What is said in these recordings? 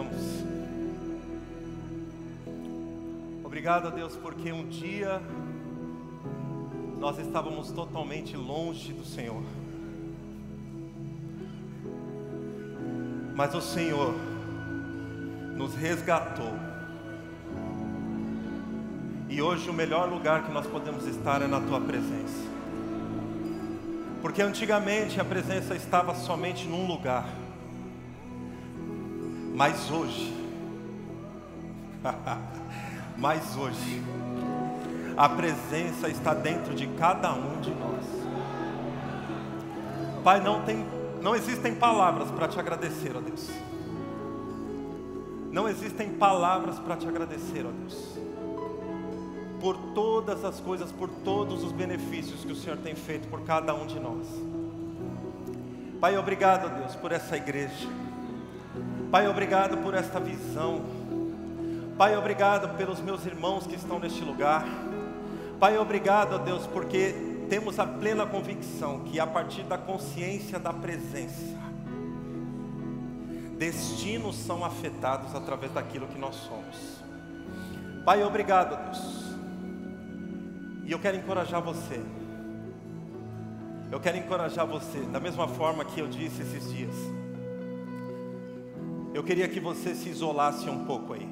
louvamos. Obrigado, Deus, porque um dia nós estávamos totalmente longe do Senhor. Mas o Senhor nos resgatou. E hoje o melhor lugar que nós podemos estar é na tua presença. Porque antigamente a presença estava somente num lugar. Mas hoje, mas hoje, a presença está dentro de cada um de nós. Pai, não tem, não existem palavras para te agradecer, ó Deus. Não existem palavras para te agradecer, ó Deus. Por todas as coisas, por todos os benefícios que o Senhor tem feito por cada um de nós. Pai, obrigado, Deus, por essa igreja. Pai, obrigado por esta visão. Pai, obrigado pelos meus irmãos que estão neste lugar. Pai, obrigado, Deus, porque temos a plena convicção que a partir da consciência da presença, destinos são afetados através daquilo que nós somos. Pai, obrigado, Deus. E eu quero encorajar você. Eu quero encorajar você, da mesma forma que eu disse esses dias. Eu queria que você se isolasse um pouco aí.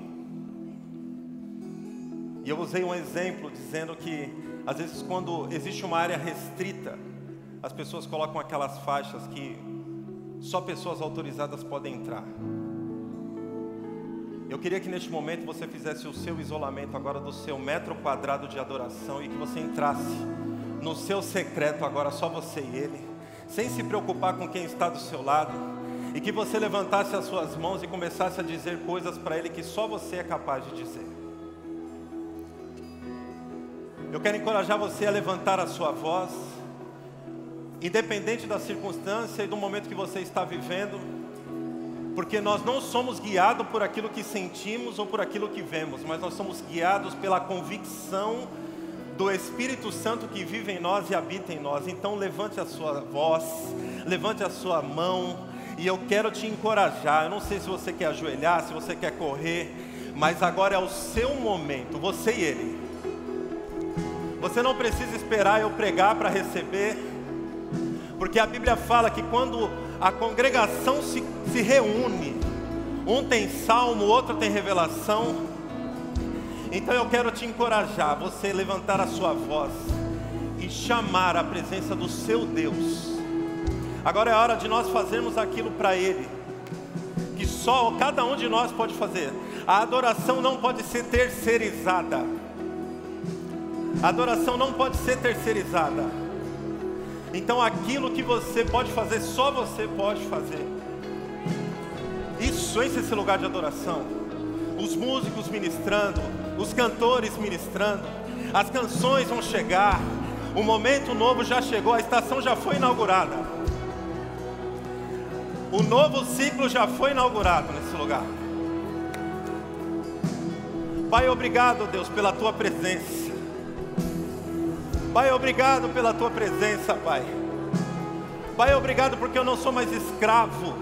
E eu usei um exemplo dizendo que, às vezes, quando existe uma área restrita, as pessoas colocam aquelas faixas que só pessoas autorizadas podem entrar. Eu queria que neste momento você fizesse o seu isolamento agora do seu metro quadrado de adoração e que você entrasse no seu secreto agora, só você e ele, sem se preocupar com quem está do seu lado e que você levantasse as suas mãos e começasse a dizer coisas para Ele que só você é capaz de dizer. Eu quero encorajar você a levantar a sua voz, independente da circunstância e do momento que você está vivendo, porque nós não somos guiados por aquilo que sentimos ou por aquilo que vemos, mas nós somos guiados pela convicção do Espírito Santo que vive em nós e habita em nós. Então levante a sua voz, levante a sua mão, e eu quero te encorajar. Eu não sei se você quer ajoelhar, se você quer correr, mas agora é o seu momento, você e ele. Você não precisa esperar eu pregar para receber, porque a Bíblia fala que quando a congregação se, se reúne, um tem salmo, outro tem revelação. Então eu quero te encorajar, você levantar a sua voz e chamar a presença do seu Deus Agora é hora de nós fazermos aquilo para Ele, que só cada um de nós pode fazer. A adoração não pode ser terceirizada. A adoração não pode ser terceirizada. Então aquilo que você pode fazer, só você pode fazer. Isso, esse é esse lugar de adoração. Os músicos ministrando, os cantores ministrando, as canções vão chegar. O momento novo já chegou, a estação já foi inaugurada. O novo ciclo já foi inaugurado nesse lugar. Pai, obrigado, Deus, pela tua presença. Pai, obrigado pela tua presença, Pai. Pai, obrigado porque eu não sou mais escravo.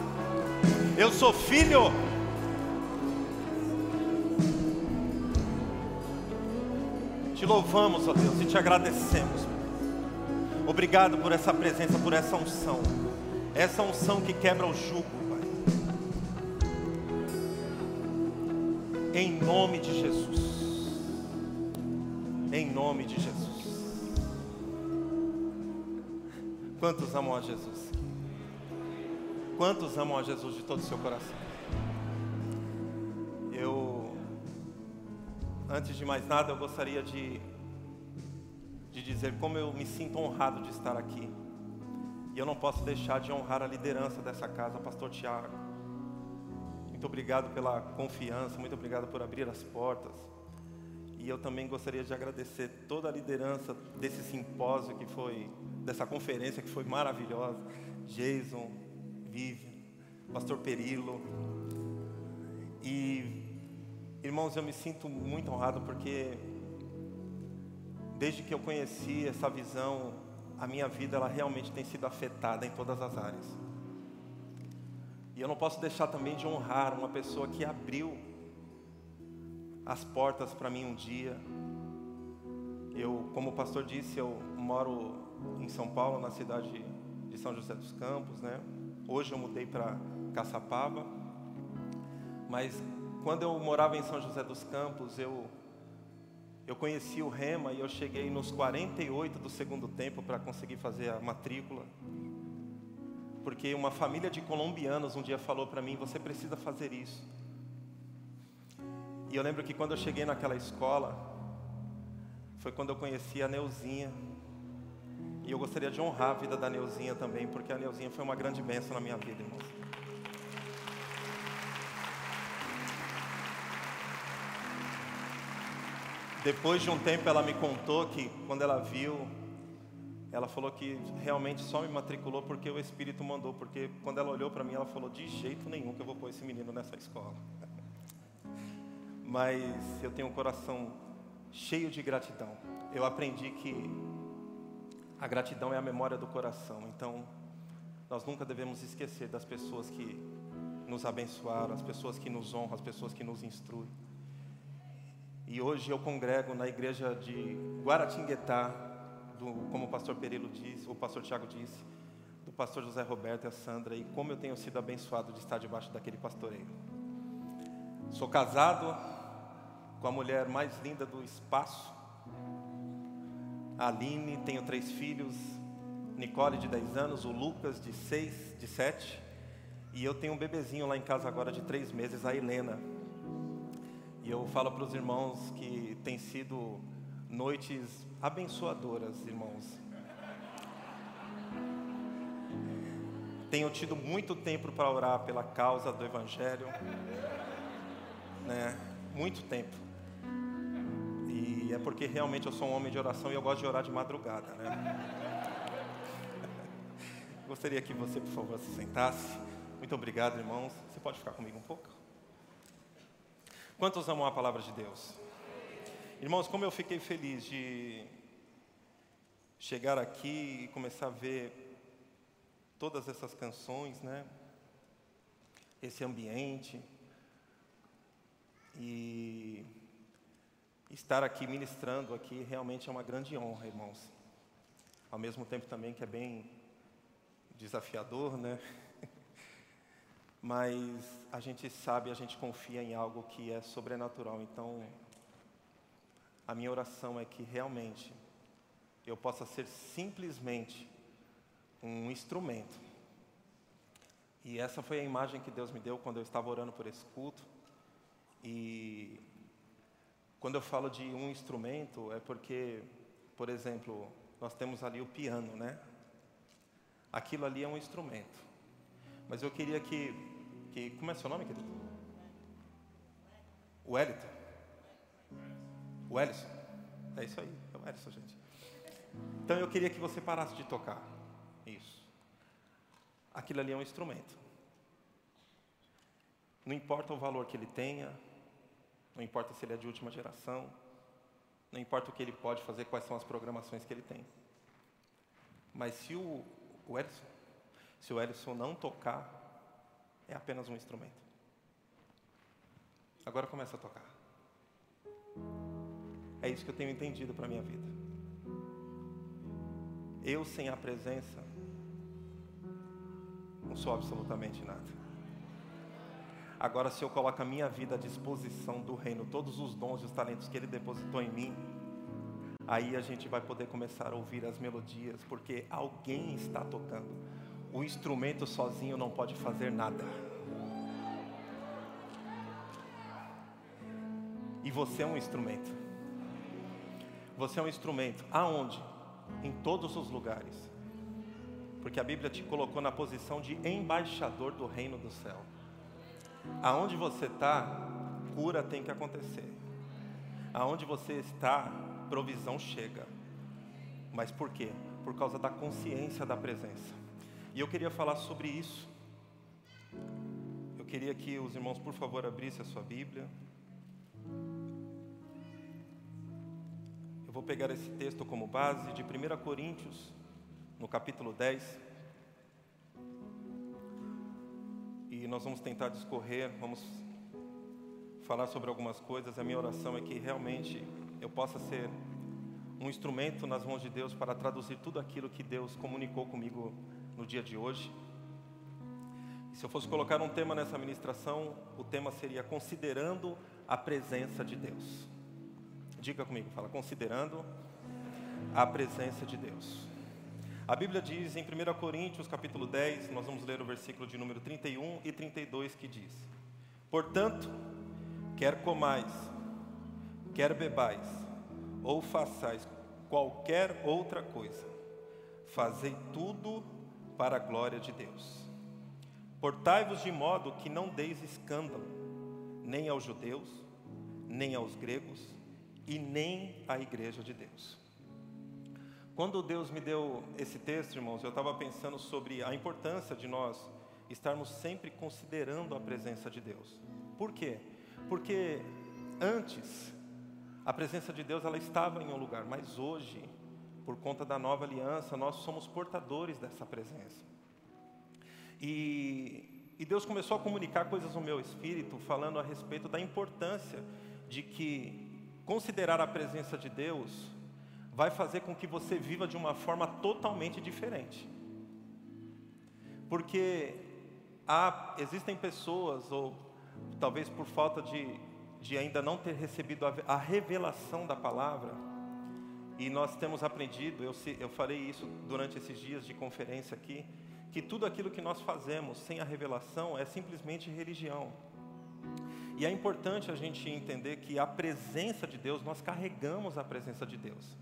Eu sou filho. Te louvamos, ó Deus, e te agradecemos. Obrigado por essa presença, por essa unção. Essa unção que quebra o jugo, Pai. Em nome de Jesus. Em nome de Jesus. Quantos amam a Jesus? Quantos amam a Jesus de todo o seu coração? Eu, antes de mais nada, eu gostaria de, de dizer como eu me sinto honrado de estar aqui. E eu não posso deixar de honrar a liderança dessa casa, Pastor Tiago. Muito obrigado pela confiança, muito obrigado por abrir as portas. E eu também gostaria de agradecer toda a liderança desse simpósio que foi, dessa conferência que foi maravilhosa. Jason, Vivian, Pastor Perilo. E, irmãos, eu me sinto muito honrado porque desde que eu conheci essa visão a minha vida ela realmente tem sido afetada em todas as áreas. E eu não posso deixar também de honrar uma pessoa que abriu as portas para mim um dia. Eu, como o pastor disse, eu moro em São Paulo, na cidade de São José dos Campos, né? Hoje eu mudei para Caçapava. Mas quando eu morava em São José dos Campos, eu eu conheci o Rema e eu cheguei nos 48 do segundo tempo para conseguir fazer a matrícula. Porque uma família de colombianos um dia falou para mim: "Você precisa fazer isso". E eu lembro que quando eu cheguei naquela escola, foi quando eu conheci a Neuzinha. E eu gostaria de honrar a vida da Neuzinha também, porque a Neuzinha foi uma grande bênção na minha vida, irmãos. Depois de um tempo ela me contou que quando ela viu, ela falou que realmente só me matriculou porque o Espírito mandou, porque quando ela olhou para mim, ela falou: de jeito nenhum que eu vou pôr esse menino nessa escola. Mas eu tenho um coração cheio de gratidão. Eu aprendi que a gratidão é a memória do coração. Então, nós nunca devemos esquecer das pessoas que nos abençoaram, as pessoas que nos honram, as pessoas que nos instruem. E hoje eu congrego na igreja de Guaratinguetá, do, como o pastor Perilo disse, o pastor Tiago disse, do pastor José Roberto e a Sandra, e como eu tenho sido abençoado de estar debaixo daquele pastoreio. Sou casado com a mulher mais linda do espaço, a Aline, tenho três filhos, Nicole de 10 anos, o Lucas de 6, de 7, e eu tenho um bebezinho lá em casa agora de 3 meses, a Helena. E eu falo para os irmãos que tem sido noites abençoadoras, irmãos. Tenho tido muito tempo para orar pela causa do Evangelho, né? Muito tempo. E é porque realmente eu sou um homem de oração e eu gosto de orar de madrugada, né? Gostaria que você, por favor, se sentasse. Muito obrigado, irmãos. Você pode ficar comigo um pouco? Quantos amam a palavra de Deus? Irmãos, como eu fiquei feliz de chegar aqui e começar a ver todas essas canções, né? Esse ambiente. E estar aqui ministrando aqui realmente é uma grande honra, irmãos. Ao mesmo tempo também que é bem desafiador, né? Mas a gente sabe, a gente confia em algo que é sobrenatural. Então, a minha oração é que realmente eu possa ser simplesmente um instrumento. E essa foi a imagem que Deus me deu quando eu estava orando por esse culto. E quando eu falo de um instrumento, é porque, por exemplo, nós temos ali o piano, né? Aquilo ali é um instrumento. Mas eu queria que que. Como é seu nome, querido? O Wellington. O Ellison. É isso aí, é o Ellison, gente. Então eu queria que você parasse de tocar. Isso. Aquilo ali é um instrumento. Não importa o valor que ele tenha, não importa se ele é de última geração, não importa o que ele pode fazer, quais são as programações que ele tem. Mas se o, o se o Ellison não tocar, é apenas um instrumento. Agora começa a tocar. É isso que eu tenho entendido para a minha vida. Eu sem a presença não sou absolutamente nada. Agora, se eu coloco a minha vida à disposição do reino, todos os dons e os talentos que Ele depositou em mim, aí a gente vai poder começar a ouvir as melodias, porque alguém está tocando. O instrumento sozinho não pode fazer nada. E você é um instrumento. Você é um instrumento. Aonde? Em todos os lugares. Porque a Bíblia te colocou na posição de embaixador do reino do céu. Aonde você está, cura tem que acontecer. Aonde você está, provisão chega. Mas por quê? Por causa da consciência da presença. E eu queria falar sobre isso. Eu queria que os irmãos, por favor, abrissem a sua Bíblia. Eu vou pegar esse texto como base de 1 Coríntios, no capítulo 10. e nós vamos tentar discorrer, vamos falar sobre algumas coisas. A minha oração é que realmente eu possa ser um instrumento nas mãos de Deus para traduzir tudo aquilo que Deus comunicou comigo no dia de hoje. E se eu fosse colocar um tema nessa ministração, o tema seria considerando a presença de Deus. Diga comigo, fala, considerando a presença de Deus. A Bíblia diz em 1 Coríntios, capítulo 10, nós vamos ler o versículo de número 31 e 32 que diz: Portanto, quer comais, quer bebais, ou façais qualquer outra coisa, fazei tudo para a glória de Deus. Portai-vos de modo que não deis escândalo, nem aos judeus, nem aos gregos, e nem à igreja de Deus. Quando Deus me deu esse texto, irmãos, eu estava pensando sobre a importância de nós estarmos sempre considerando a presença de Deus. Por quê? Porque antes a presença de Deus ela estava em um lugar, mas hoje, por conta da nova aliança, nós somos portadores dessa presença. E, e Deus começou a comunicar coisas no meu espírito, falando a respeito da importância de que considerar a presença de Deus vai fazer com que você viva de uma forma totalmente diferente. Porque há, existem pessoas, ou talvez por falta de, de ainda não ter recebido a, a revelação da palavra, e nós temos aprendido, eu, eu falei isso durante esses dias de conferência aqui, que tudo aquilo que nós fazemos sem a revelação é simplesmente religião. E é importante a gente entender que a presença de Deus, nós carregamos a presença de Deus.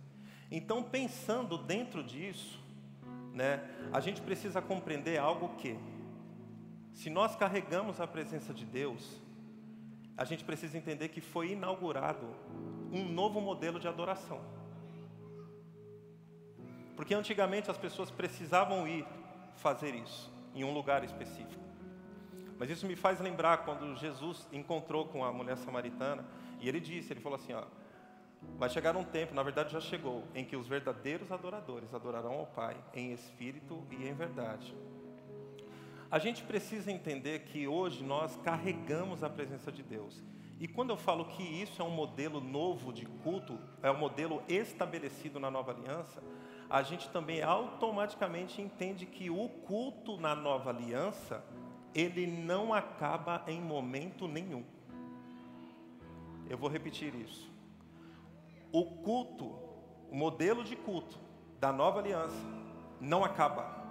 Então, pensando dentro disso, né, a gente precisa compreender algo que, se nós carregamos a presença de Deus, a gente precisa entender que foi inaugurado um novo modelo de adoração. Porque antigamente as pessoas precisavam ir fazer isso em um lugar específico. Mas isso me faz lembrar quando Jesus encontrou com a mulher samaritana e ele disse, ele falou assim, ó, Vai chegar um tempo, na verdade já chegou, em que os verdadeiros adoradores adorarão ao Pai em espírito e em verdade. A gente precisa entender que hoje nós carregamos a presença de Deus. E quando eu falo que isso é um modelo novo de culto, é um modelo estabelecido na nova aliança, a gente também automaticamente entende que o culto na nova aliança, ele não acaba em momento nenhum. Eu vou repetir isso o culto, o modelo de culto da nova aliança não acaba.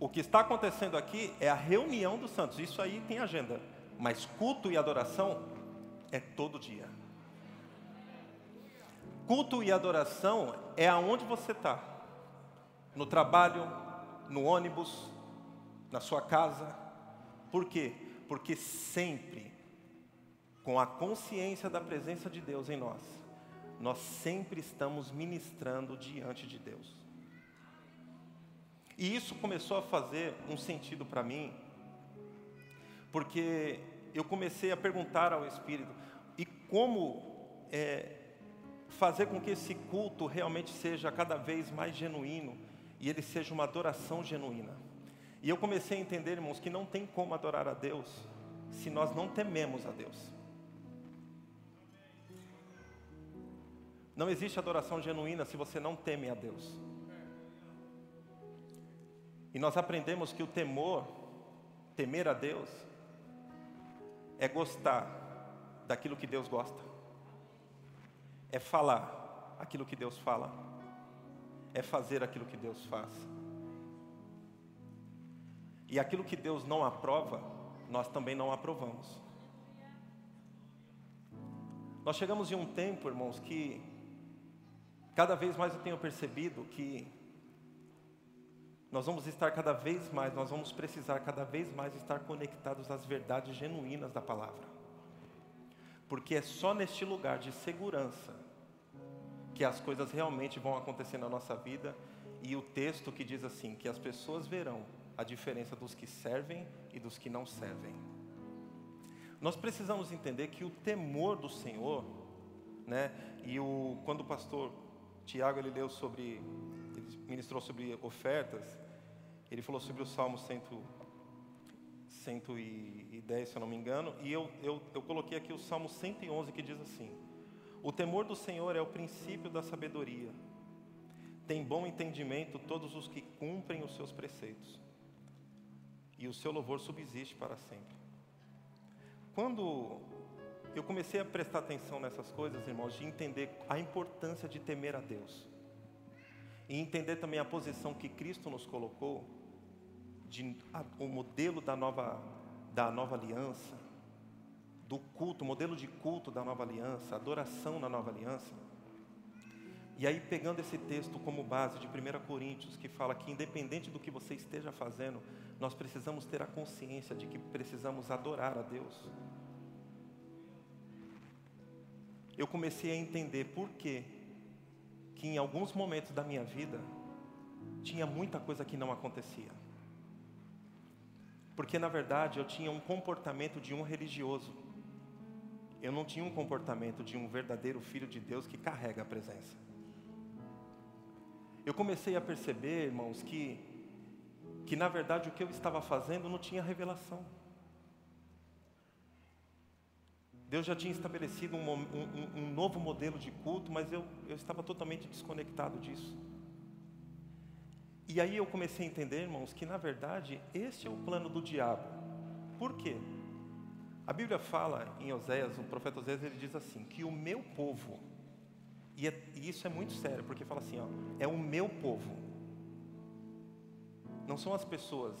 O que está acontecendo aqui é a reunião dos santos, isso aí tem agenda, mas culto e adoração é todo dia. Culto e adoração é aonde você está, no trabalho, no ônibus, na sua casa. Por quê? Porque sempre com a consciência da presença de Deus em nós, nós sempre estamos ministrando diante de Deus. E isso começou a fazer um sentido para mim, porque eu comecei a perguntar ao Espírito, e como é, fazer com que esse culto realmente seja cada vez mais genuíno, e ele seja uma adoração genuína. E eu comecei a entender, irmãos, que não tem como adorar a Deus se nós não tememos a Deus. Não existe adoração genuína se você não teme a Deus. E nós aprendemos que o temor, temer a Deus, é gostar daquilo que Deus gosta, é falar aquilo que Deus fala, é fazer aquilo que Deus faz. E aquilo que Deus não aprova, nós também não aprovamos. Nós chegamos em um tempo, irmãos, que Cada vez mais eu tenho percebido que nós vamos estar cada vez mais, nós vamos precisar cada vez mais estar conectados às verdades genuínas da palavra. Porque é só neste lugar de segurança que as coisas realmente vão acontecer na nossa vida e o texto que diz assim, que as pessoas verão a diferença dos que servem e dos que não servem. Nós precisamos entender que o temor do Senhor, né? E o quando o pastor Tiago ele leu sobre, ele ministrou sobre ofertas. Ele falou sobre o Salmo 100, 110, se eu não me engano, e eu, eu, eu coloquei aqui o Salmo 111 que diz assim: O temor do Senhor é o princípio da sabedoria. Tem bom entendimento todos os que cumprem os seus preceitos, e o seu louvor subsiste para sempre. Quando eu comecei a prestar atenção nessas coisas, irmãos, de entender a importância de temer a Deus, e entender também a posição que Cristo nos colocou, de, a, o modelo da nova, da nova aliança, do culto, modelo de culto da nova aliança, adoração na nova aliança. E aí, pegando esse texto como base de 1 Coríntios, que fala que independente do que você esteja fazendo, nós precisamos ter a consciência de que precisamos adorar a Deus. Eu comecei a entender por que, que em alguns momentos da minha vida, tinha muita coisa que não acontecia. Porque na verdade eu tinha um comportamento de um religioso. Eu não tinha um comportamento de um verdadeiro filho de Deus que carrega a presença. Eu comecei a perceber, irmãos, que que na verdade o que eu estava fazendo não tinha revelação. Deus já tinha estabelecido um, um, um, novo modelo de culto, mas eu, eu estava totalmente desconectado disso. E aí eu comecei a entender, irmãos, que na verdade esse é o plano do diabo. Por quê? A Bíblia fala em Oséias, o profeta Oséias, ele diz assim: que o meu povo, e, é, e isso é muito sério, porque fala assim: ó, é o meu povo, não são as pessoas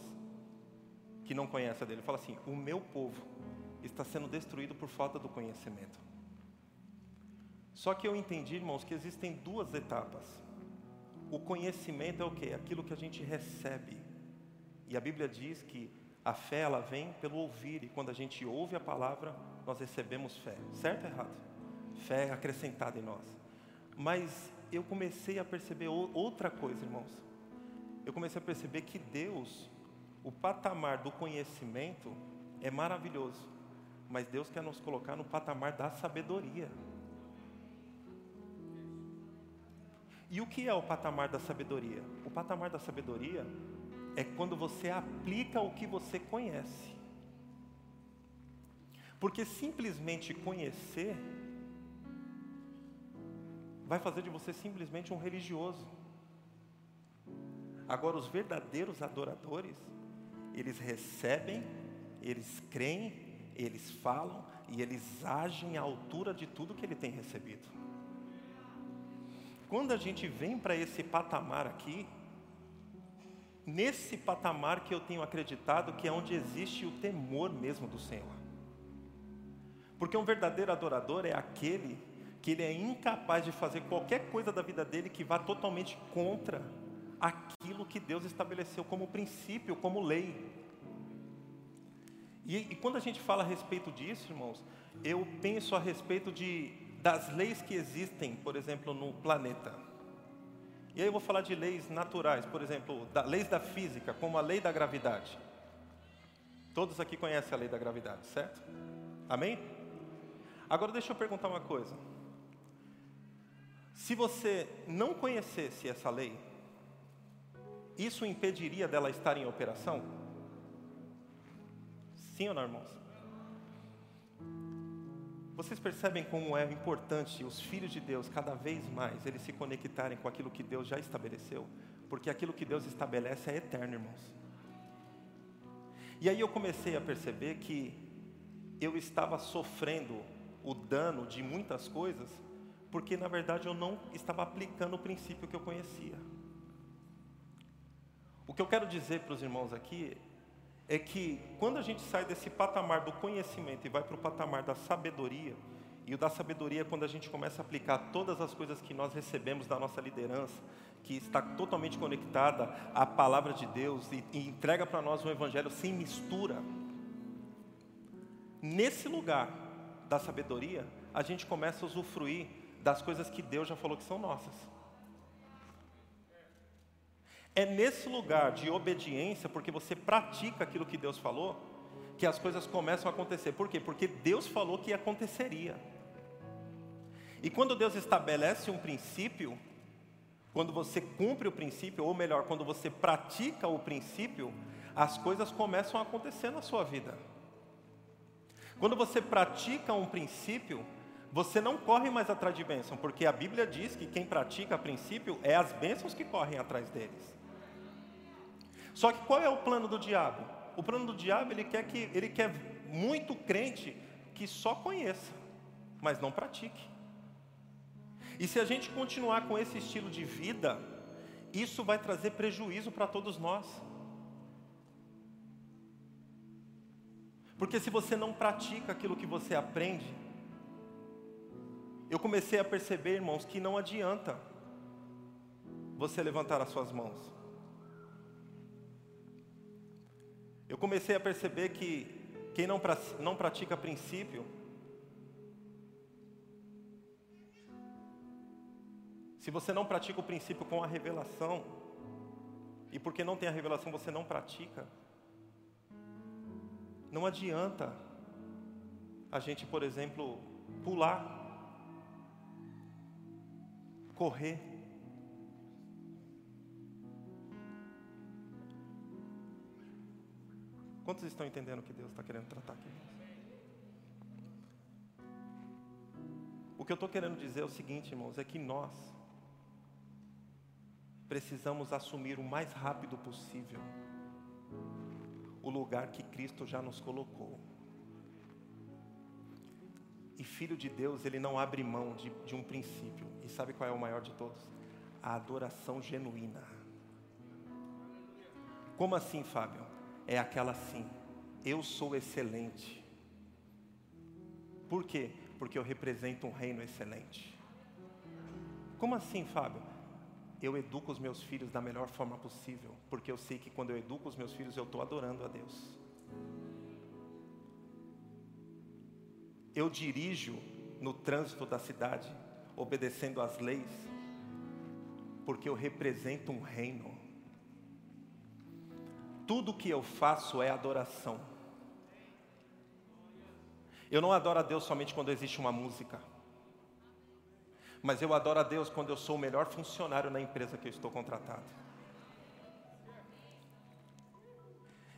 que não conhecem a dele, ele fala assim: o meu povo está sendo destruído por falta do conhecimento. Só que eu entendi, irmãos, que existem duas etapas. O conhecimento é o que? Aquilo que a gente recebe. E a Bíblia diz que a fé ela vem pelo ouvir, e quando a gente ouve a palavra, nós recebemos fé. Certo ou errado? Fé acrescentada em nós. Mas eu comecei a perceber outra coisa, irmãos. Eu comecei a perceber que Deus, o patamar do conhecimento é maravilhoso mas Deus quer nos colocar no patamar da sabedoria. E o que é o patamar da sabedoria? O patamar da sabedoria é quando você aplica o que você conhece. Porque simplesmente conhecer vai fazer de você simplesmente um religioso. Agora, os verdadeiros adoradores, eles recebem, eles creem eles falam e eles agem à altura de tudo que ele tem recebido. Quando a gente vem para esse patamar aqui, nesse patamar que eu tenho acreditado que é onde existe o temor mesmo do Senhor. Porque um verdadeiro adorador é aquele que ele é incapaz de fazer qualquer coisa da vida dele que vá totalmente contra aquilo que Deus estabeleceu como princípio, como lei. E, e, quando a gente fala a respeito disso, irmãos, eu penso a respeito de, das leis que existem, por exemplo, no planeta. E aí eu vou falar de leis naturais, por exemplo, da, leis da física, como a lei da gravidade. Todos aqui conhecem a lei da gravidade, certo? Amém? Agora deixa eu perguntar uma coisa. Se você não conhecesse essa lei, isso impediria dela estar em operação? Sim ou não, irmãos? Vocês percebem como é importante os filhos de Deus, cada vez mais, eles se conectarem com aquilo que Deus já estabeleceu? Porque aquilo que Deus estabelece é eterno, irmãos. E aí eu comecei a perceber que eu estava sofrendo o dano de muitas coisas, porque na verdade eu não estava aplicando o princípio que eu conhecia. O que eu quero dizer para os irmãos aqui é que quando a gente sai desse patamar do conhecimento e vai para o patamar da sabedoria, e o da sabedoria é quando a gente começa a aplicar todas as coisas que nós recebemos da nossa liderança, que está totalmente conectada à palavra de Deus e, e entrega para nós um evangelho sem mistura. Nesse lugar da sabedoria, a gente começa a usufruir das coisas que Deus já falou que são nossas. É nesse lugar de obediência, porque você pratica aquilo que Deus falou, que as coisas começam a acontecer. Por quê? Porque Deus falou que aconteceria. E quando Deus estabelece um princípio, quando você cumpre o princípio, ou melhor, quando você pratica o princípio, as coisas começam a acontecer na sua vida. Quando você pratica um princípio, você não corre mais atrás de bênção, porque a Bíblia diz que quem pratica princípio é as bênçãos que correm atrás deles. Só que qual é o plano do diabo? O plano do diabo ele quer que ele quer muito crente que só conheça, mas não pratique. E se a gente continuar com esse estilo de vida, isso vai trazer prejuízo para todos nós. Porque se você não pratica aquilo que você aprende, eu comecei a perceber, irmãos, que não adianta você levantar as suas mãos. Eu comecei a perceber que quem não, não pratica princípio, se você não pratica o princípio com a revelação, e porque não tem a revelação você não pratica, não adianta a gente, por exemplo, pular correr. Quantos estão entendendo o que Deus está querendo tratar aqui? O que eu estou querendo dizer é o seguinte, irmãos, é que nós precisamos assumir o mais rápido possível o lugar que Cristo já nos colocou. E filho de Deus, ele não abre mão de, de um princípio. E sabe qual é o maior de todos? A adoração genuína. Como assim, Fábio? É aquela assim. Eu sou excelente. Por quê? Porque eu represento um reino excelente. Como assim, Fábio? Eu educo os meus filhos da melhor forma possível, porque eu sei que quando eu educo os meus filhos, eu estou adorando a Deus. Eu dirijo no trânsito da cidade, obedecendo às leis, porque eu represento um reino. Tudo que eu faço é adoração. Eu não adoro a Deus somente quando existe uma música, mas eu adoro a Deus quando eu sou o melhor funcionário na empresa que eu estou contratado.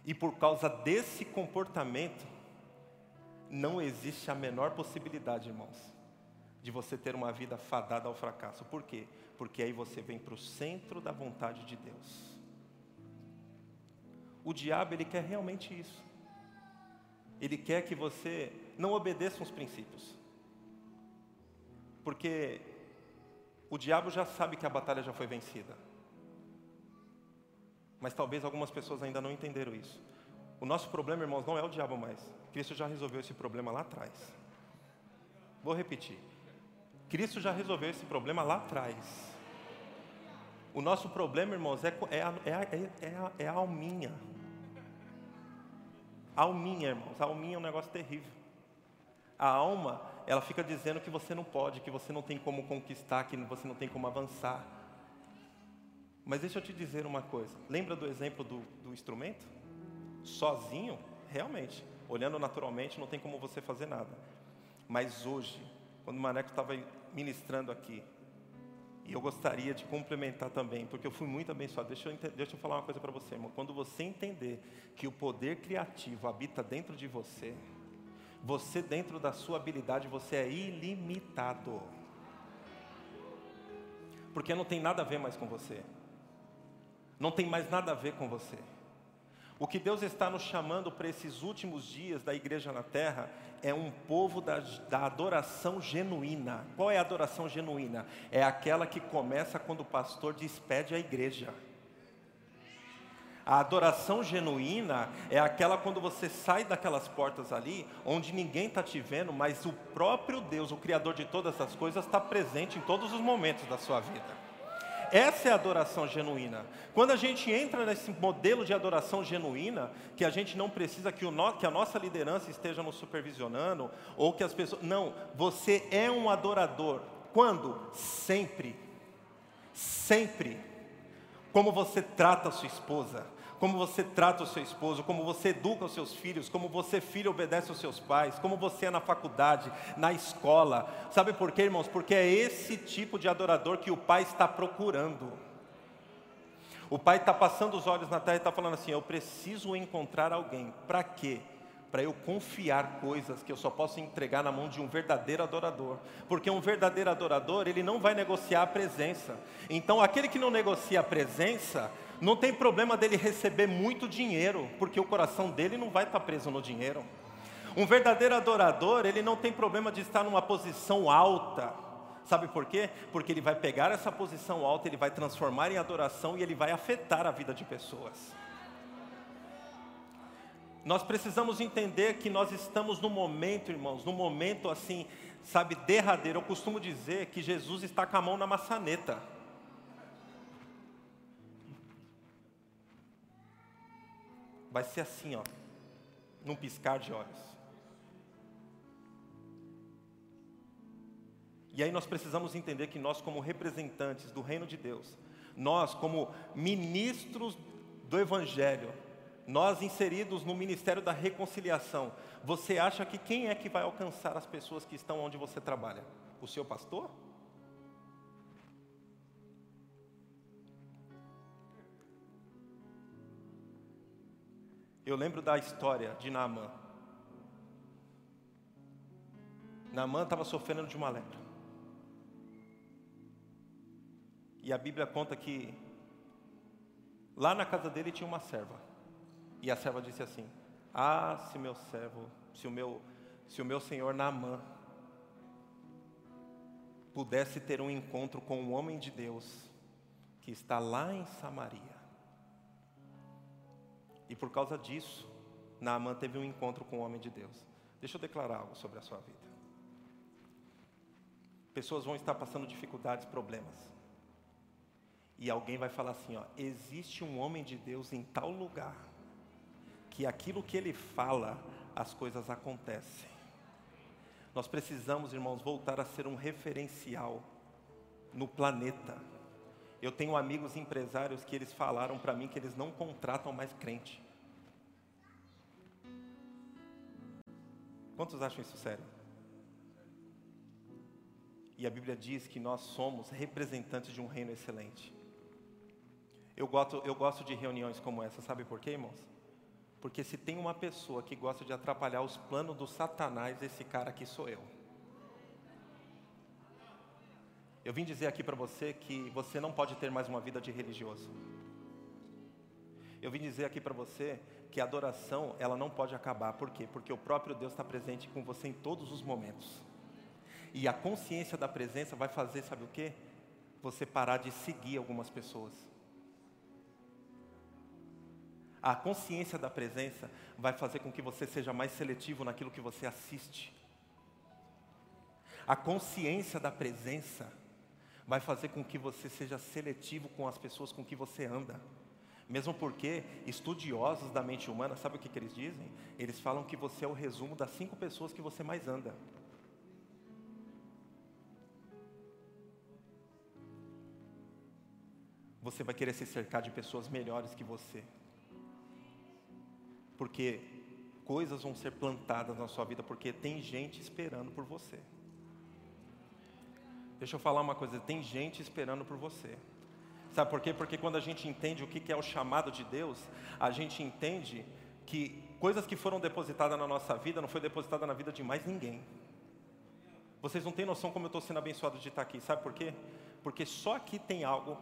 E por causa desse comportamento, não existe a menor possibilidade, irmãos, de você ter uma vida fadada ao fracasso. Por quê? Porque aí você vem para o centro da vontade de Deus. O diabo, ele quer realmente isso. Ele quer que você não obedeça os princípios. Porque o diabo já sabe que a batalha já foi vencida. Mas talvez algumas pessoas ainda não entenderam isso. O nosso problema, irmãos, não é o diabo mais. Cristo já resolveu esse problema lá atrás. Vou repetir. Cristo já resolveu esse problema lá atrás. O nosso problema, irmãos, é, é, a, é, a, é, a, é a alminha. Alminha, irmãos. Alminha é um negócio terrível. A alma, ela fica dizendo que você não pode, que você não tem como conquistar, que você não tem como avançar. Mas deixa eu te dizer uma coisa. Lembra do exemplo do, do instrumento? Sozinho, realmente, olhando naturalmente, não tem como você fazer nada. Mas hoje, quando o Maneco estava ministrando aqui, e eu gostaria de complementar também, porque eu fui muito abençoado. Deixa eu, deixa eu falar uma coisa para você, irmão. Quando você entender que o poder criativo habita dentro de você, você, dentro da sua habilidade, você é ilimitado. Porque não tem nada a ver mais com você. Não tem mais nada a ver com você. O que Deus está nos chamando para esses últimos dias da igreja na terra é um povo da, da, adoração genuína. Qual é a adoração genuína? É aquela que começa quando o pastor despede a igreja. A adoração genuína é aquela quando você sai daquelas portas ali, onde ninguém está te vendo, mas o próprio Deus, o Criador de todas as coisas, está presente em todos os momentos da sua vida. Essa é a adoração genuína. Quando a gente entra nesse modelo de adoração genuína, que a gente não precisa que, no, que a nossa liderança esteja nos supervisionando, ou que as pessoas. Não, você é um adorador. Quando? Sempre. Sempre. Como você trata a sua esposa, como você trata o seu esposo, como você educa os seus filhos, como você, filho, obedece aos seus pais, como você é na faculdade, na escola. Sabe por quê, irmãos? Porque é esse tipo de adorador que o pai está procurando. O pai está passando os olhos na terra e está falando assim: Eu preciso encontrar alguém. Para quê? Para eu confiar coisas que eu só posso entregar na mão de um verdadeiro adorador. Porque um verdadeiro adorador, ele não vai negociar a presença. Então, aquele que não negocia a presença, não tem problema dele receber muito dinheiro, porque o coração dele não vai estar preso no dinheiro. Um verdadeiro adorador, ele não tem problema de estar numa posição alta. Sabe por quê? Porque ele vai pegar essa posição alta, ele vai transformar em adoração e ele vai afetar a vida de pessoas. Nós precisamos entender que nós estamos no momento, irmãos, no momento assim, sabe, derradeiro. Eu costumo dizer que Jesus está com a mão na maçaneta. Vai ser assim, ó, num piscar de olhos. E aí nós precisamos entender que nós, como representantes do reino de Deus, nós, como ministros do Evangelho, nós inseridos no ministério da reconciliação, você acha que quem é que vai alcançar as pessoas que estão onde você trabalha? O seu pastor? Eu lembro da história de Naamã. Naamã estava sofrendo de uma lepra. E a Bíblia conta que lá na casa dele tinha uma serva. E a serva disse assim: Ah, se meu servo, se o meu, se o meu senhor Naamã pudesse ter um encontro com um homem de Deus que está lá em Samaria. E por causa disso, Naamã teve um encontro com o homem de Deus. Deixa eu declarar algo sobre a sua vida. Pessoas vão estar passando dificuldades, problemas. E alguém vai falar assim: ó, existe um homem de Deus em tal lugar, que aquilo que ele fala, as coisas acontecem. Nós precisamos, irmãos, voltar a ser um referencial no planeta eu tenho amigos empresários que eles falaram para mim que eles não contratam mais crente. Quantos acham isso sério? E a Bíblia diz que nós somos representantes de um reino excelente. Eu gosto, eu gosto de reuniões como essa, sabe por quê, irmãos? Porque se tem uma pessoa que gosta de atrapalhar os planos do Satanás, esse cara aqui sou eu. Eu vim dizer aqui para você que você não pode ter mais uma vida de religioso. Eu vim dizer aqui para você que a adoração, ela não pode acabar. Por quê? Porque o próprio Deus está presente com você em todos os momentos. E a consciência da presença vai fazer, sabe o quê? Você parar de seguir algumas pessoas. A consciência da presença vai fazer com que você seja mais seletivo naquilo que você assiste. A consciência da presença vai fazer com que você seja seletivo com as pessoas com que você anda. Mesmo porque estudiosos da mente humana, sabe o que, que eles dizem? Eles falam que você é o resumo das cinco pessoas que você mais anda. Você vai querer se cercar de pessoas melhores que você. Porque coisas vão ser plantadas na sua vida, porque tem gente esperando por você. Deixa eu falar uma coisa: tem gente esperando por você. Sabe por quê? Porque quando a gente entende o que é o chamado de Deus, a gente entende que coisas que foram depositadas na nossa vida não foi depositada na vida de mais ninguém. Vocês não têm noção como eu estou sendo abençoado de estar aqui. Sabe por quê? Porque só aqui tem algo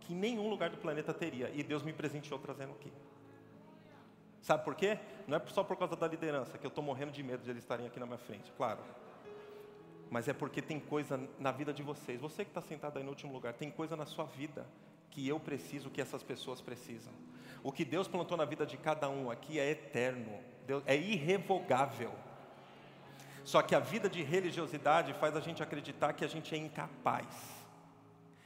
que nenhum lugar do planeta teria e Deus me presenteou trazendo aqui. Sabe por quê? Não é só por causa da liderança que eu estou morrendo de medo de eles estarem aqui na minha frente, claro mas é porque tem coisa na vida de vocês. Você que está sentado aí no último lugar, tem coisa na sua vida que eu preciso, que essas pessoas precisam. O que Deus plantou na vida de cada um aqui é eterno, é irrevogável. Só que a vida de religiosidade faz a gente acreditar que a gente é incapaz.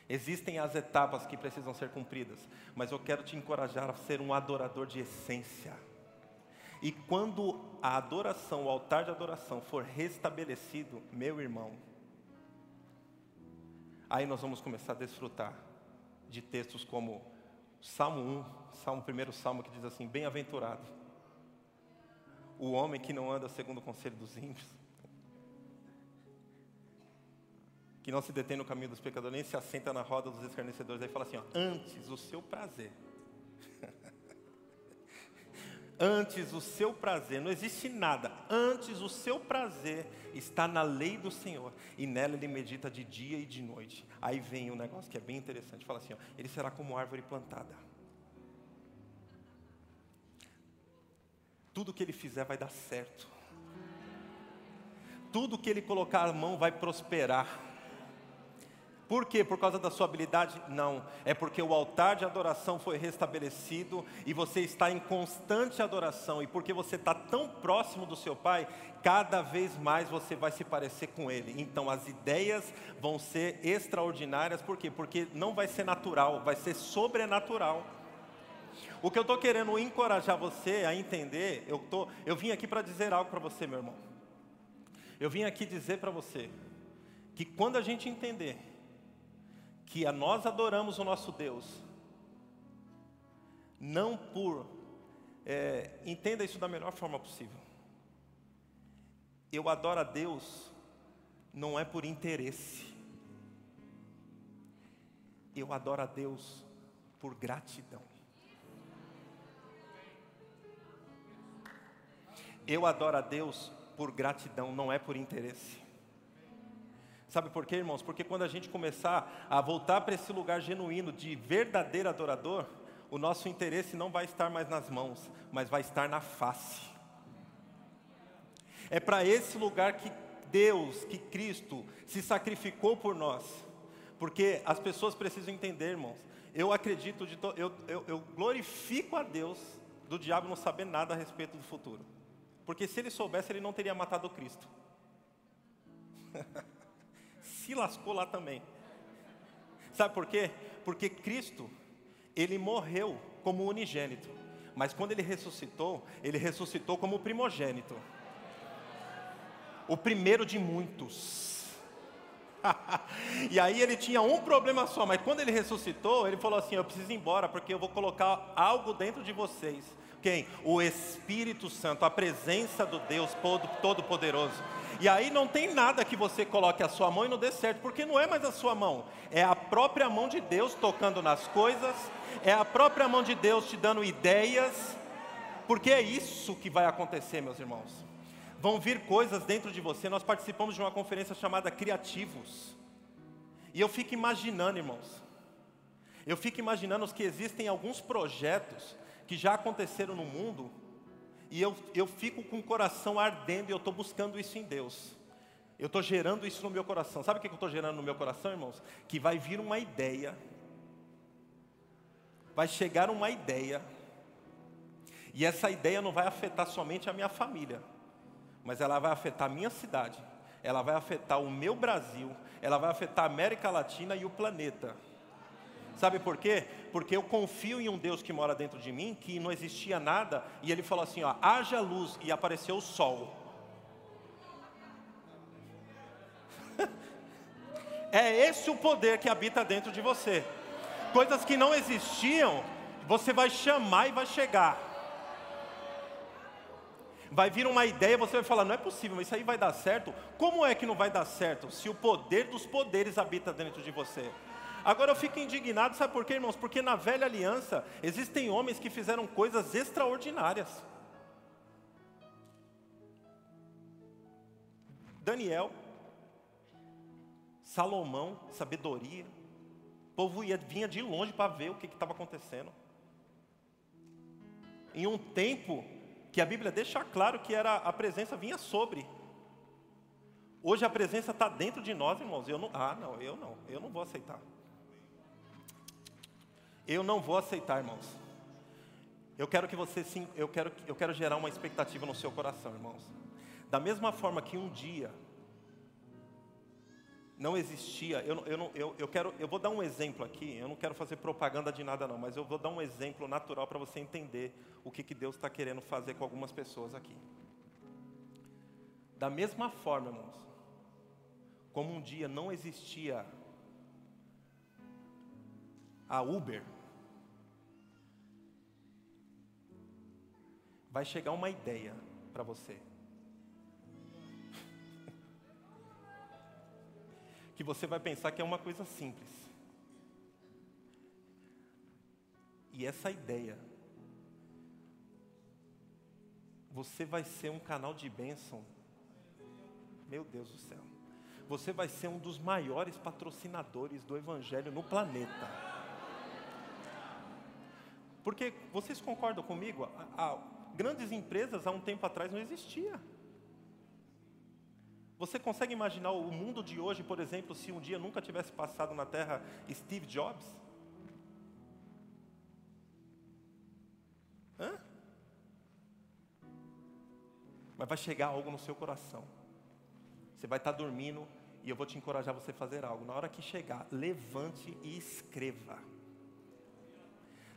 Existem as etapas que precisam ser cumpridas, mas eu quero te encorajar a ser um adorador de essência. E quando a adoração, o altar de adoração for restabelecido, meu irmão, aí nós vamos começar a desfrutar de textos como Salmo 1, Salmo, primeiro Salmo que diz assim: Bem-aventurado o homem que não anda segundo o conselho dos ímpios, que não se detém no caminho dos pecadores, nem se assenta na roda dos escarnecedores. Aí fala assim: ó, antes o seu prazer. antes o seu prazer, não existe nada, antes o seu prazer está na lei do Senhor, e nela ele medita de dia e de noite. Aí vem um negócio que é bem interessante: fala assim, ó, ele será como árvore plantada Tudo que ele fizer vai dar certo. Tudo que ele colocar a mão vai prosperar. Por quê? Por causa da sua habilidade? Não. É porque o altar de adoração foi restabelecido e você está em constante adoração. E porque você está tão próximo do seu Pai, cada vez mais você vai se parecer com Ele. Então as ideias vão ser extraordinárias. Por quê? Porque não vai ser natural, vai ser sobrenatural. O que eu estou querendo encorajar você a entender, eu, tô, eu vim aqui para dizer algo para você, meu irmão. Eu vim aqui dizer para você que quando a gente entender que a nós adoramos o nosso Deus, não por. É, entenda isso da melhor forma possível. Eu adoro a Deus não é por interesse. Eu adoro a Deus por gratidão. Eu adoro a Deus por gratidão, não é por interesse. Sabe por quê, irmãos? Porque quando a gente começar a voltar para esse lugar genuíno de verdadeiro adorador, o nosso interesse não vai estar mais nas mãos, mas vai estar na face. É para esse lugar que Deus, que Cristo se sacrificou por nós. Porque as pessoas precisam entender, irmãos. Eu acredito, de to... eu, eu, eu glorifico a Deus do diabo não saber nada a respeito do futuro. Porque se ele soubesse, ele não teria matado Cristo. se lascou lá também. Sabe por quê? Porque Cristo, ele morreu como unigênito. Mas quando ele ressuscitou, ele ressuscitou como primogênito. O primeiro de muitos. e aí ele tinha um problema só, mas quando ele ressuscitou, ele falou assim: Eu preciso ir embora, porque eu vou colocar algo dentro de vocês quem? O Espírito Santo, a presença do Deus Todo-Poderoso. E aí não tem nada que você coloque a sua mão e não dê certo, porque não é mais a sua mão, é a própria mão de Deus tocando nas coisas, é a própria mão de Deus te dando ideias, porque é isso que vai acontecer, meus irmãos. Vão vir coisas dentro de você. Nós participamos de uma conferência chamada Criativos. E eu fico imaginando, irmãos, eu fico imaginando que existem alguns projetos que já aconteceram no mundo, e eu, eu fico com o coração ardendo e eu estou buscando isso em Deus. Eu estou gerando isso no meu coração. Sabe o que eu estou gerando no meu coração, irmãos? Que vai vir uma ideia, vai chegar uma ideia, e essa ideia não vai afetar somente a minha família, mas ela vai afetar a minha cidade, ela vai afetar o meu Brasil, ela vai afetar a América Latina e o planeta. Sabe por quê? Porque eu confio em um Deus que mora dentro de mim, que não existia nada, e ele falou assim: ó, haja luz, e apareceu o sol. é esse o poder que habita dentro de você. Coisas que não existiam, você vai chamar e vai chegar. Vai vir uma ideia, você vai falar, não é possível, mas isso aí vai dar certo. Como é que não vai dar certo? Se o poder dos poderes habita dentro de você. Agora eu fico indignado, sabe por quê, irmãos? Porque na velha aliança existem homens que fizeram coisas extraordinárias. Daniel, Salomão, sabedoria. O povo ia, vinha de longe para ver o que estava acontecendo. Em um tempo que a Bíblia deixa claro que era a presença vinha sobre. Hoje a presença está dentro de nós, irmãos. Eu não, ah, não, eu não, eu não vou aceitar. Eu não vou aceitar, irmãos. Eu quero que você sim, eu quero, eu quero gerar uma expectativa no seu coração, irmãos. Da mesma forma que um dia não existia, eu, eu, eu, eu, quero, eu vou dar um exemplo aqui, eu não quero fazer propaganda de nada não, mas eu vou dar um exemplo natural para você entender o que, que Deus está querendo fazer com algumas pessoas aqui. Da mesma forma, irmãos, como um dia não existia a Uber, vai chegar uma ideia para você. que você vai pensar que é uma coisa simples. E essa ideia, você vai ser um canal de bênção. Meu Deus do céu. Você vai ser um dos maiores patrocinadores do Evangelho no planeta. Porque vocês concordam comigo? A, a, grandes empresas há um tempo atrás não existia. Você consegue imaginar o mundo de hoje, por exemplo, se um dia nunca tivesse passado na Terra Steve Jobs? Hã? Mas vai chegar algo no seu coração. Você vai estar dormindo e eu vou te encorajar a você fazer algo. Na hora que chegar, levante e escreva.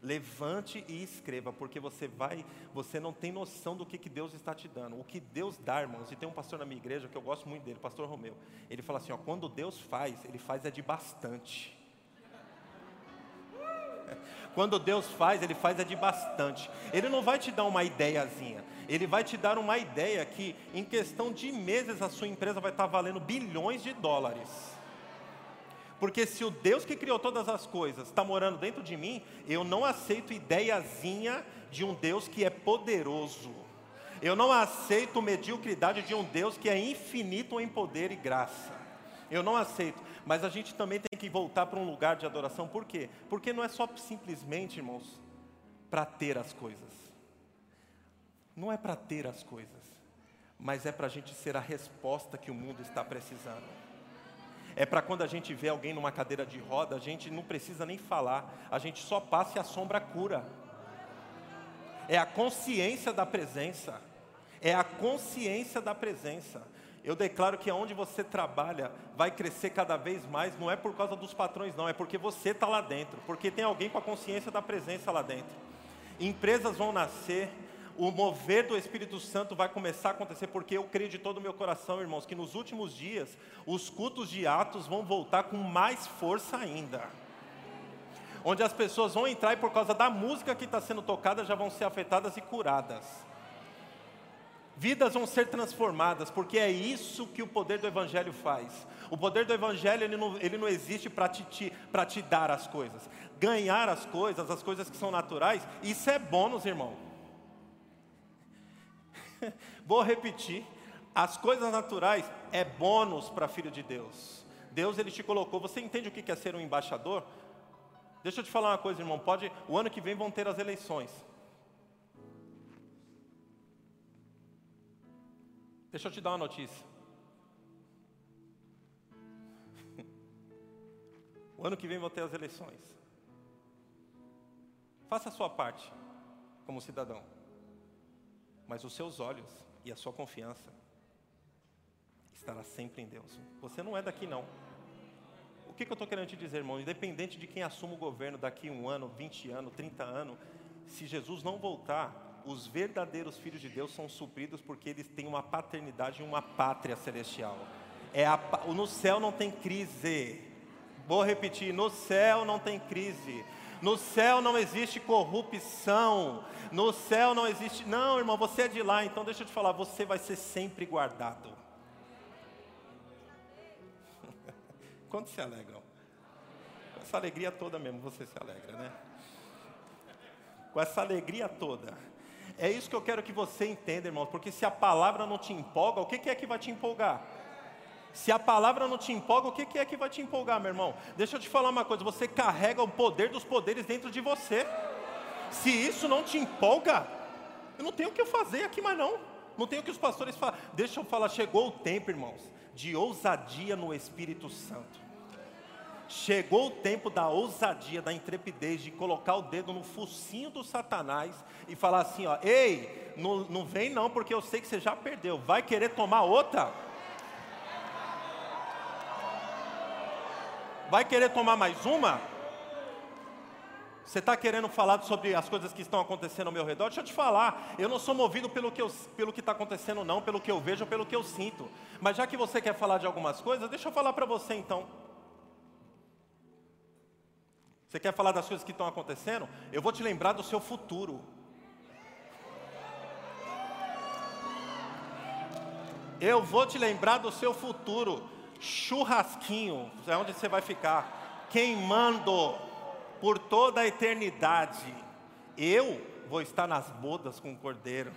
Levante e escreva, porque você vai, você não tem noção do que, que Deus está te dando. O que Deus dá, irmãos, e tem um pastor na minha igreja que eu gosto muito dele, pastor Romeu. Ele fala assim: ó, quando Deus faz, ele faz é de bastante. Quando Deus faz, Ele faz é de bastante. Ele não vai te dar uma ideiazinha. Ele vai te dar uma ideia que, em questão de meses, a sua empresa vai estar valendo bilhões de dólares. Porque se o Deus que criou todas as coisas está morando dentro de mim, eu não aceito ideiazinha de um Deus que é poderoso. Eu não aceito mediocridade de um Deus que é infinito em poder e graça. Eu não aceito. Mas a gente também tem que voltar para um lugar de adoração. Por quê? Porque não é só simplesmente, irmãos, para ter as coisas. Não é para ter as coisas. Mas é para a gente ser a resposta que o mundo está precisando. É para quando a gente vê alguém numa cadeira de roda, a gente não precisa nem falar, a gente só passa e a sombra cura. É a consciência da presença. É a consciência da presença. Eu declaro que aonde você trabalha vai crescer cada vez mais, não é por causa dos patrões, não, é porque você está lá dentro, porque tem alguém com a consciência da presença lá dentro. Empresas vão nascer, o mover do Espírito Santo vai começar a acontecer, porque eu creio de todo o meu coração, irmãos, que nos últimos dias os cultos de Atos vão voltar com mais força ainda. Onde as pessoas vão entrar e por causa da música que está sendo tocada já vão ser afetadas e curadas. Vidas vão ser transformadas, porque é isso que o poder do Evangelho faz. O poder do Evangelho ele não, ele não existe para te, te, te dar as coisas. Ganhar as coisas, as coisas que são naturais, isso é bônus, irmão. Vou repetir. As coisas naturais é bônus para filho de Deus. Deus ele te colocou. Você entende o que é ser um embaixador? Deixa eu te falar uma coisa, irmão. Pode, o ano que vem vão ter as eleições. Deixa eu te dar uma notícia. O ano que vem vão ter as eleições. Faça a sua parte como cidadão mas os seus olhos e a sua confiança estará sempre em Deus. Você não é daqui não. O que, que eu estou querendo te dizer, irmão? Independente de quem assuma o governo daqui um ano, 20 anos, 30 anos, se Jesus não voltar, os verdadeiros filhos de Deus são supridos porque eles têm uma paternidade e uma pátria celestial. É a, no céu não tem crise. Vou repetir: no céu não tem crise. No céu não existe corrupção. No céu não existe. Não, irmão, você é de lá, então deixa eu te falar, você vai ser sempre guardado. Quantos se alegram? Com essa alegria toda mesmo, você se alegra, né? Com essa alegria toda. É isso que eu quero que você entenda, irmão, porque se a palavra não te empolga, o que é que vai te empolgar? Se a palavra não te empolga, o que é que vai te empolgar, meu irmão? Deixa eu te falar uma coisa: você carrega o poder dos poderes dentro de você. Se isso não te empolga, eu não tenho o que eu fazer aqui mais não. Não tenho o que os pastores falam. Deixa eu falar, chegou o tempo, irmãos, de ousadia no Espírito Santo. Chegou o tempo da ousadia, da intrepidez, de colocar o dedo no focinho do Satanás e falar assim: ó, ei, não, não vem não, porque eu sei que você já perdeu. Vai querer tomar outra? Vai querer tomar mais uma? Você está querendo falar sobre as coisas que estão acontecendo ao meu redor? Deixa eu te falar, eu não sou movido pelo que está acontecendo, não, pelo que eu vejo, pelo que eu sinto. Mas já que você quer falar de algumas coisas, deixa eu falar para você então. Você quer falar das coisas que estão acontecendo? Eu vou te lembrar do seu futuro. Eu vou te lembrar do seu futuro. Churrasquinho, é onde você vai ficar. Queimando por toda a eternidade. Eu vou estar nas bodas com o cordeiro.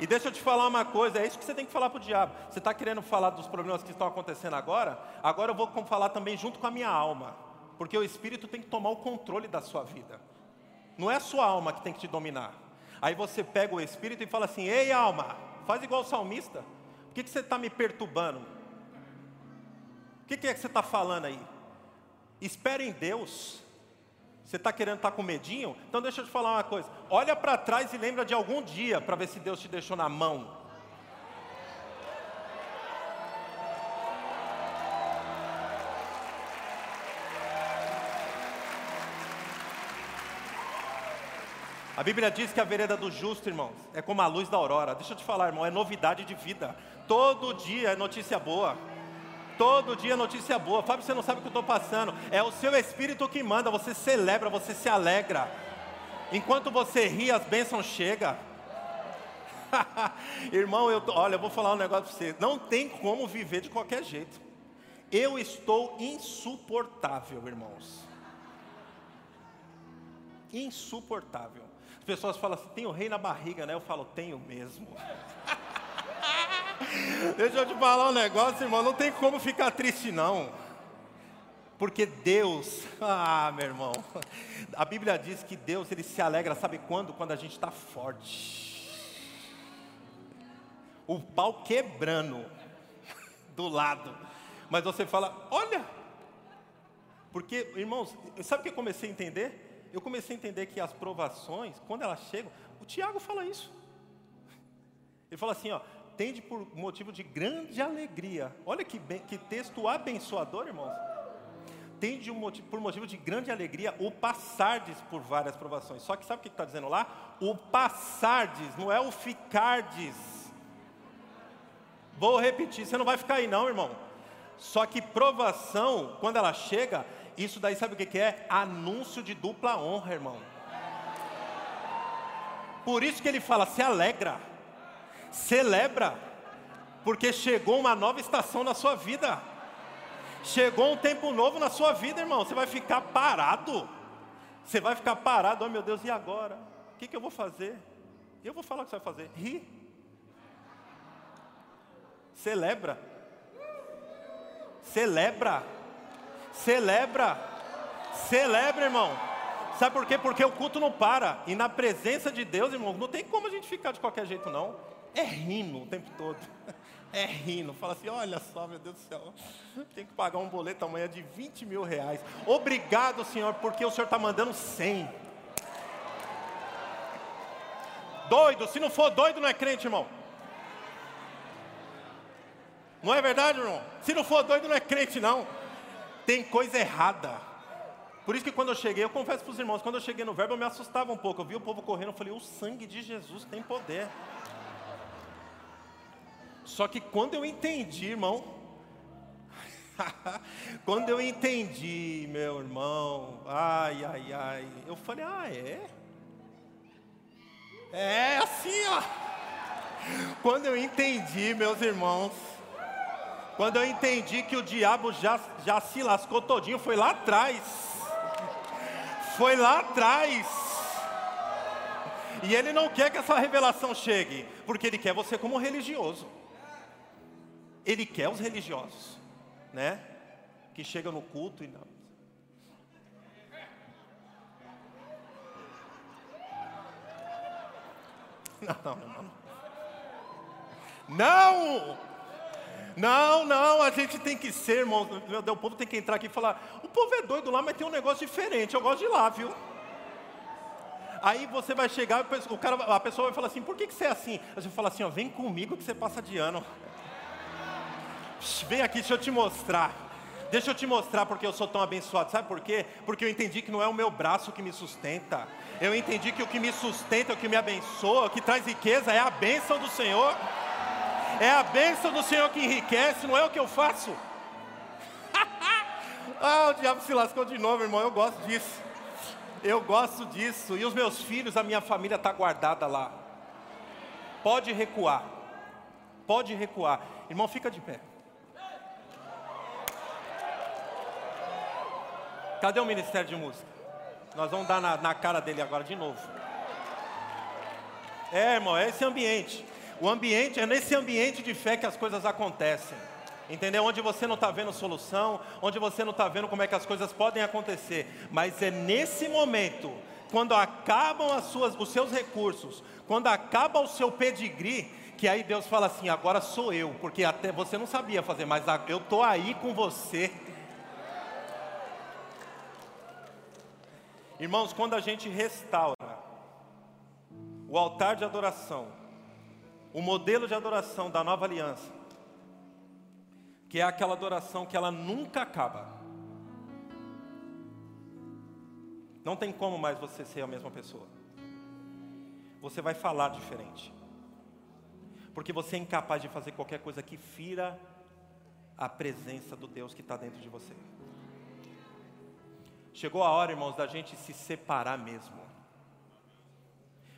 E deixa eu te falar uma coisa, é isso que você tem que falar para o diabo. Você está querendo falar dos problemas que estão acontecendo agora? Agora eu vou falar também junto com a minha alma. Porque o Espírito tem que tomar o controle da sua vida. Não é a sua alma que tem que te dominar. Aí você pega o Espírito e fala assim: Ei, alma, faz igual o salmista. Que, que você está me perturbando? O que, que é que você está falando aí? Espere em Deus. Você está querendo estar tá com medinho? Então deixa eu te falar uma coisa. Olha para trás e lembra de algum dia para ver se Deus te deixou na mão. A Bíblia diz que a vereda do justo, irmãos, é como a luz da aurora. Deixa eu te falar, irmão, é novidade de vida. Todo dia é notícia boa. Todo dia notícia boa. Fábio, você não sabe o que eu estou passando. É o seu espírito que manda. Você celebra, você se alegra. Enquanto você ri, as bênçãos chegam. Irmão, eu tô, olha, eu vou falar um negócio para você. Não tem como viver de qualquer jeito. Eu estou insuportável, irmãos. Insuportável. As pessoas falam assim: tem o rei na barriga, né? Eu falo: tenho mesmo. Deixa eu te falar um negócio, irmão. Não tem como ficar triste, não. Porque Deus, ah, meu irmão, a Bíblia diz que Deus ele se alegra, sabe quando? Quando a gente está forte. O pau quebrando do lado. Mas você fala, olha. Porque, irmãos, sabe o que eu comecei a entender? Eu comecei a entender que as provações, quando elas chegam, o Tiago fala isso. Ele fala assim, ó, tende por motivo de grande alegria. Olha que, bem, que texto abençoador, irmãos. Tende um motivo, por motivo de grande alegria o passardes por várias provações. Só que sabe o que está dizendo lá? O passardes, não é o ficardes. Vou repetir, você não vai ficar aí não, irmão. Só que provação, quando ela chega, isso daí sabe o que, que é? Anúncio de dupla honra, irmão. Por isso que ele fala, se alegra celebra, porque chegou uma nova estação na sua vida. Chegou um tempo novo na sua vida, irmão. Você vai ficar parado. Você vai ficar parado, oh meu Deus, e agora? O que, que eu vou fazer? Eu vou falar o que você vai fazer. Ri. Celebra. Celebra. Celebra. Celebra, irmão. Sabe por quê? Porque o culto não para. E na presença de Deus, irmão, não tem como a gente ficar de qualquer jeito, não é rindo o tempo todo. É rindo. Fala assim: olha só, meu Deus do céu, tem que pagar um boleto amanhã de 20 mil reais. Obrigado, Senhor, porque o Senhor está mandando 100. Doido, se não for doido, não é crente, irmão. Não é verdade, irmão? Se não for doido, não é crente, não. Tem coisa errada. Por isso que quando eu cheguei, eu confesso para os irmãos, quando eu cheguei no verbo, eu me assustava um pouco. Eu vi o povo correndo, eu falei, o sangue de Jesus tem poder. Só que quando eu entendi, irmão, quando eu entendi, meu irmão, ai, ai, ai, eu falei, ah, é? É assim, ó. Quando eu entendi, meus irmãos, quando eu entendi que o diabo já, já se lascou todinho, foi lá atrás. Foi lá atrás. E ele não quer que essa revelação chegue, porque ele quer você como religioso. Ele quer os religiosos, né? Que chegam no culto e não. Não, não, não. Não! Não, não, a gente tem que ser, irmão. O povo tem que entrar aqui e falar: o povo é doido lá, mas tem um negócio diferente. Eu gosto de lá, viu? Aí você vai chegar, o cara, a pessoa vai falar assim: por que, que você é assim? Aí você fala assim: ó, vem comigo que você passa de ano. Vem aqui, deixa eu te mostrar. Deixa eu te mostrar porque eu sou tão abençoado. Sabe por quê? Porque eu entendi que não é o meu braço que me sustenta. Eu entendi que o que me sustenta, o que me abençoa, o que traz riqueza é a bênção do Senhor. É a bênção do Senhor que enriquece, não é o que eu faço. ah, o diabo se lascou de novo, irmão. Eu gosto disso. Eu gosto disso. E os meus filhos, a minha família está guardada lá. Pode recuar. Pode recuar. Irmão, fica de pé. Cadê o Ministério de Música? Nós vamos dar na, na cara dele agora de novo. É, irmão, é esse ambiente. O ambiente, é nesse ambiente de fé que as coisas acontecem. Entendeu? Onde você não está vendo solução, onde você não está vendo como é que as coisas podem acontecer. Mas é nesse momento, quando acabam as suas, os seus recursos, quando acaba o seu pedigree, que aí Deus fala assim: agora sou eu, porque até você não sabia fazer, mas eu estou aí com você. Irmãos, quando a gente restaura o altar de adoração, o modelo de adoração da nova aliança, que é aquela adoração que ela nunca acaba. Não tem como mais você ser a mesma pessoa. Você vai falar diferente. Porque você é incapaz de fazer qualquer coisa que fira a presença do Deus que está dentro de você. Chegou a hora, irmãos, da gente se separar mesmo.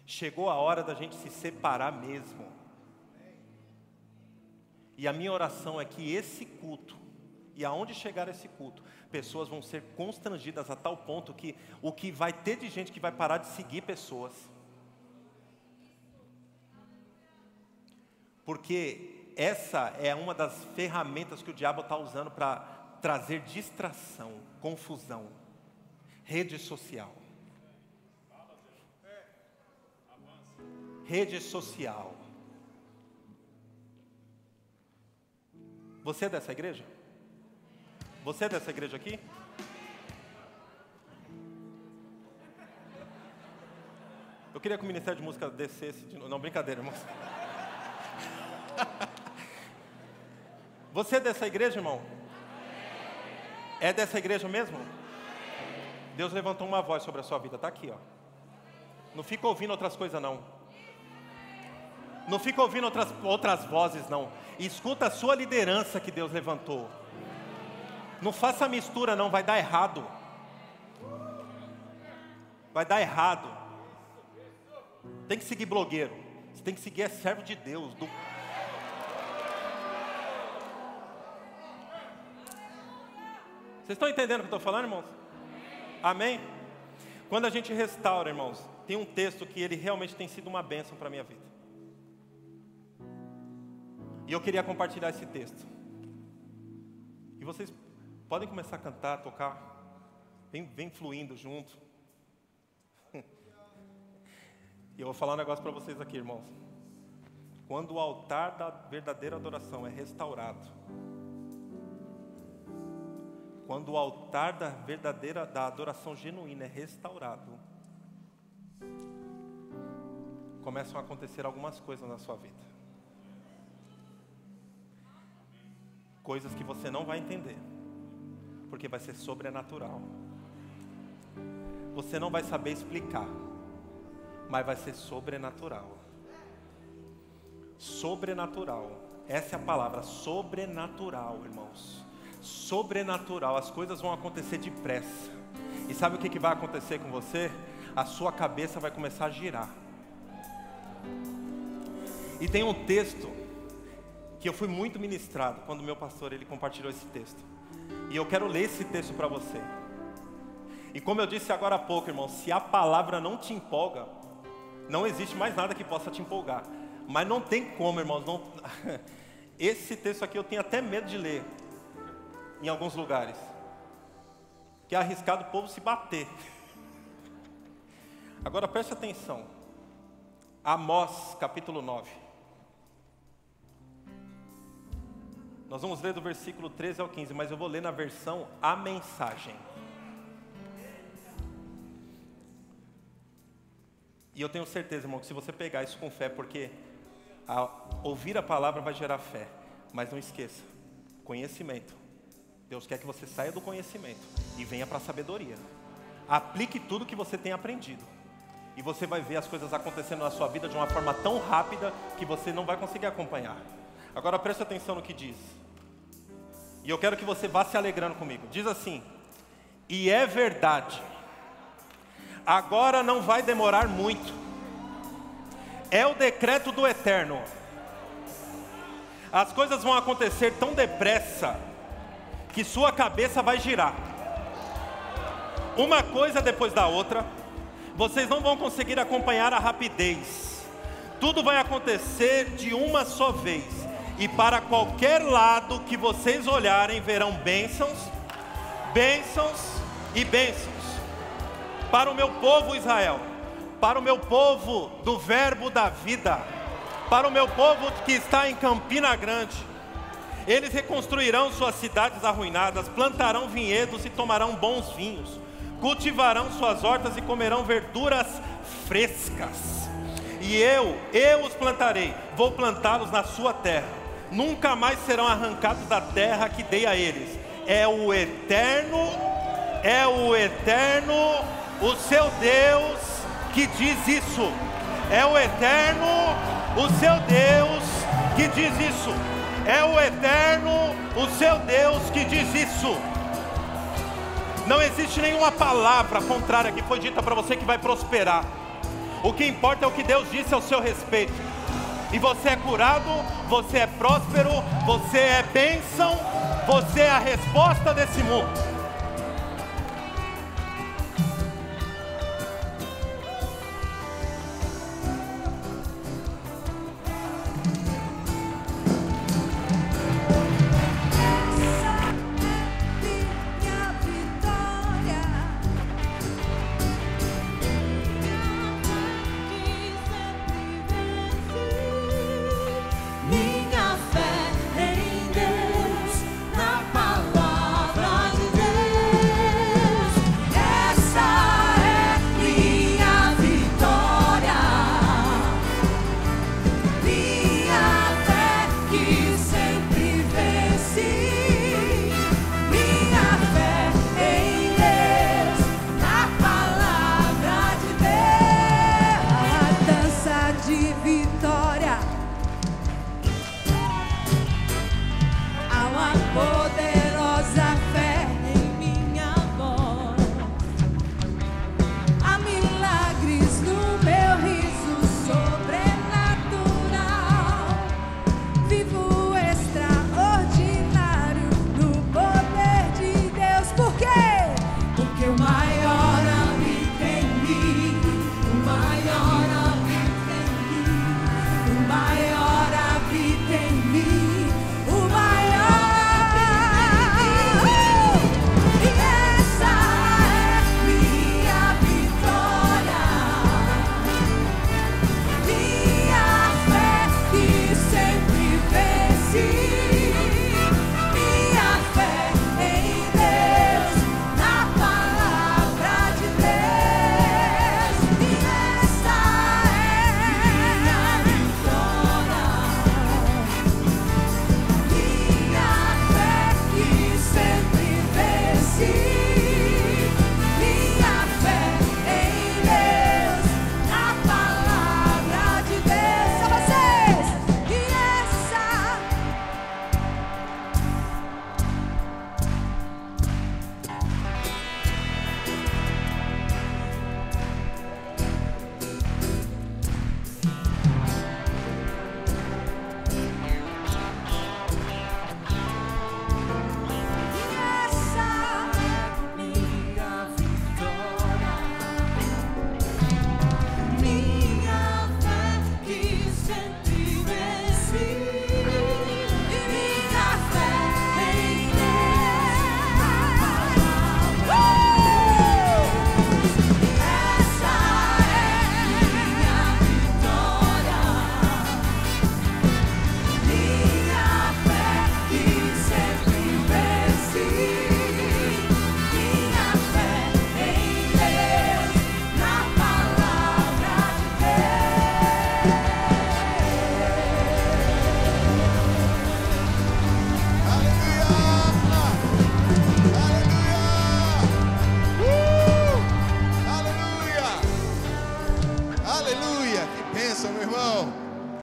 Chegou a hora da gente se separar mesmo. E a minha oração é que esse culto, e aonde chegar esse culto, pessoas vão ser constrangidas a tal ponto que o que vai ter de gente que vai parar de seguir pessoas. Porque essa é uma das ferramentas que o diabo está usando para trazer distração, confusão, rede social. Rede social. Você é dessa igreja? Você é dessa igreja aqui? Eu queria que o Ministério de Música descesse de novo. Não, brincadeira, irmão. Você é dessa igreja, irmão? É dessa igreja mesmo? Deus levantou uma voz sobre a sua vida, está aqui, ó. Não fica ouvindo outras coisas, não. Não fica ouvindo outras, outras vozes, não. Escuta a sua liderança que Deus levantou. Não faça mistura, não, vai dar errado. Vai dar errado. Tem que seguir blogueiro. Você tem que seguir é servo de Deus. Do... Vocês estão entendendo o que eu estou falando, irmãos? Amém? Quando a gente restaura, irmãos, tem um texto que ele realmente tem sido uma bênção para a minha vida. E eu queria compartilhar esse texto. E vocês podem começar a cantar, tocar. Vem, vem fluindo junto. E eu vou falar um negócio para vocês aqui, irmãos. Quando o altar da verdadeira adoração é restaurado, quando o altar da verdadeira, da adoração genuína é restaurado, começam a acontecer algumas coisas na sua vida. Coisas que você não vai entender, porque vai ser sobrenatural. Você não vai saber explicar, mas vai ser sobrenatural. Sobrenatural, essa é a palavra, sobrenatural, irmãos. Sobrenatural, as coisas vão acontecer depressa. E sabe o que, que vai acontecer com você? A sua cabeça vai começar a girar. E tem um texto que eu fui muito ministrado quando meu pastor ele compartilhou esse texto. E eu quero ler esse texto para você. E como eu disse agora há pouco, irmão, se a palavra não te empolga, não existe mais nada que possa te empolgar. Mas não tem como, irmãos, não... Esse texto aqui eu tenho até medo de ler em alguns lugares. Que é arriscado o povo se bater. Agora preste atenção. Amós, capítulo 9. Nós vamos ler do versículo 13 ao 15, mas eu vou ler na versão A Mensagem. E eu tenho certeza, irmão, que se você pegar isso com fé, porque a, ouvir a palavra vai gerar fé, mas não esqueça, conhecimento. Deus quer que você saia do conhecimento e venha para a sabedoria. Aplique tudo que você tem aprendido. E você vai ver as coisas acontecendo na sua vida de uma forma tão rápida que você não vai conseguir acompanhar. Agora preste atenção no que diz. E eu quero que você vá se alegrando comigo. Diz assim: E é verdade. Agora não vai demorar muito. É o decreto do eterno. As coisas vão acontecer tão depressa que sua cabeça vai girar. Uma coisa depois da outra, vocês não vão conseguir acompanhar a rapidez. Tudo vai acontecer de uma só vez. E para qualquer lado que vocês olharem, verão bênçãos, bênçãos e bênçãos. Para o meu povo Israel, para o meu povo do Verbo da vida, para o meu povo que está em Campina Grande, eles reconstruirão suas cidades arruinadas, plantarão vinhedos e tomarão bons vinhos, cultivarão suas hortas e comerão verduras frescas. E eu, eu os plantarei, vou plantá-los na sua terra, nunca mais serão arrancados da terra que dei a eles. É o eterno, é o eterno, o seu Deus que diz isso. É o eterno, o seu Deus que diz isso. É o eterno, o seu Deus que diz isso. Não existe nenhuma palavra contrária que foi dita para você que vai prosperar. O que importa é o que Deus disse ao seu respeito. E você é curado, você é próspero, você é bênção, você é a resposta desse mundo.